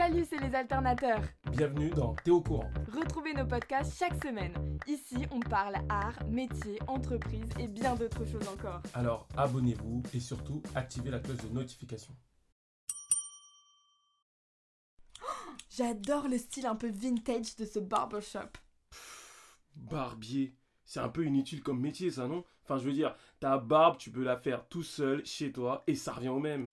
Salut, c'est les alternateurs. Bienvenue dans T'es au courant. Retrouvez nos podcasts chaque semaine. Ici, on parle art, métier, entreprise et bien d'autres choses encore. Alors abonnez-vous et surtout activez la cloche de notification. J'adore le style un peu vintage de ce barbershop. Barbier, c'est un peu inutile comme métier ça non? Enfin je veux dire, ta barbe tu peux la faire tout seul chez toi et ça revient au même.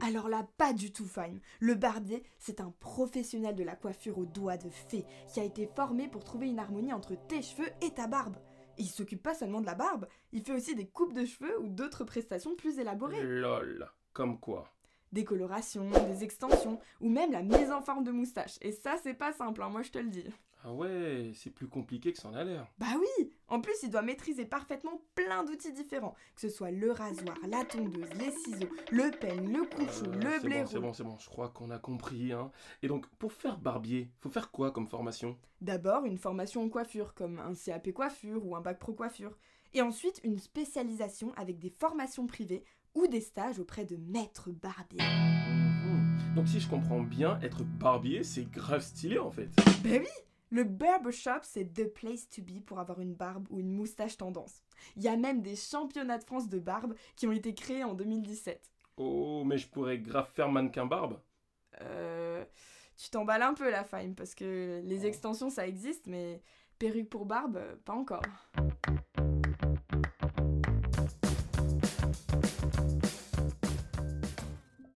Alors là, pas du tout fine. Le barbier, c'est un professionnel de la coiffure aux doigts de fée qui a été formé pour trouver une harmonie entre tes cheveux et ta barbe. Et il s'occupe pas seulement de la barbe, il fait aussi des coupes de cheveux ou d'autres prestations plus élaborées. Lol, comme quoi Des colorations, des extensions, ou même la mise en forme de moustache. Et ça, c'est pas simple, hein, moi je te le dis. Ah ouais, c'est plus compliqué que ça en a l'air. Bah oui En plus, il doit maîtriser parfaitement plein d'outils différents, que ce soit le rasoir, la tondeuse, les ciseaux, le peigne, le couteau, Euh, le c'est blaireau. bon, c'est bon, c'est bon, je crois qu'on a compris. Hein. Et donc, pour faire barbier, faut faire quoi comme formation? D'abord, une formation en coiffure, comme un CAP coiffure ou un bac pro coiffure. Et ensuite, une spécialisation avec des formations privées ou des stages auprès de maîtres barbiers. Mhm. Donc si je comprends bien, être barbier, c'est grave stylé en fait. Ben oui Le barbershop, c'est the place to be pour avoir une barbe ou une moustache tendance. Il y a même des championnats de France de barbe qui ont été créés en 2017. Oh, mais je pourrais grave faire mannequin barbe. Euh, tu t'emballes un peu la fine parce que les extensions ça existe mais perruque pour barbe, pas encore.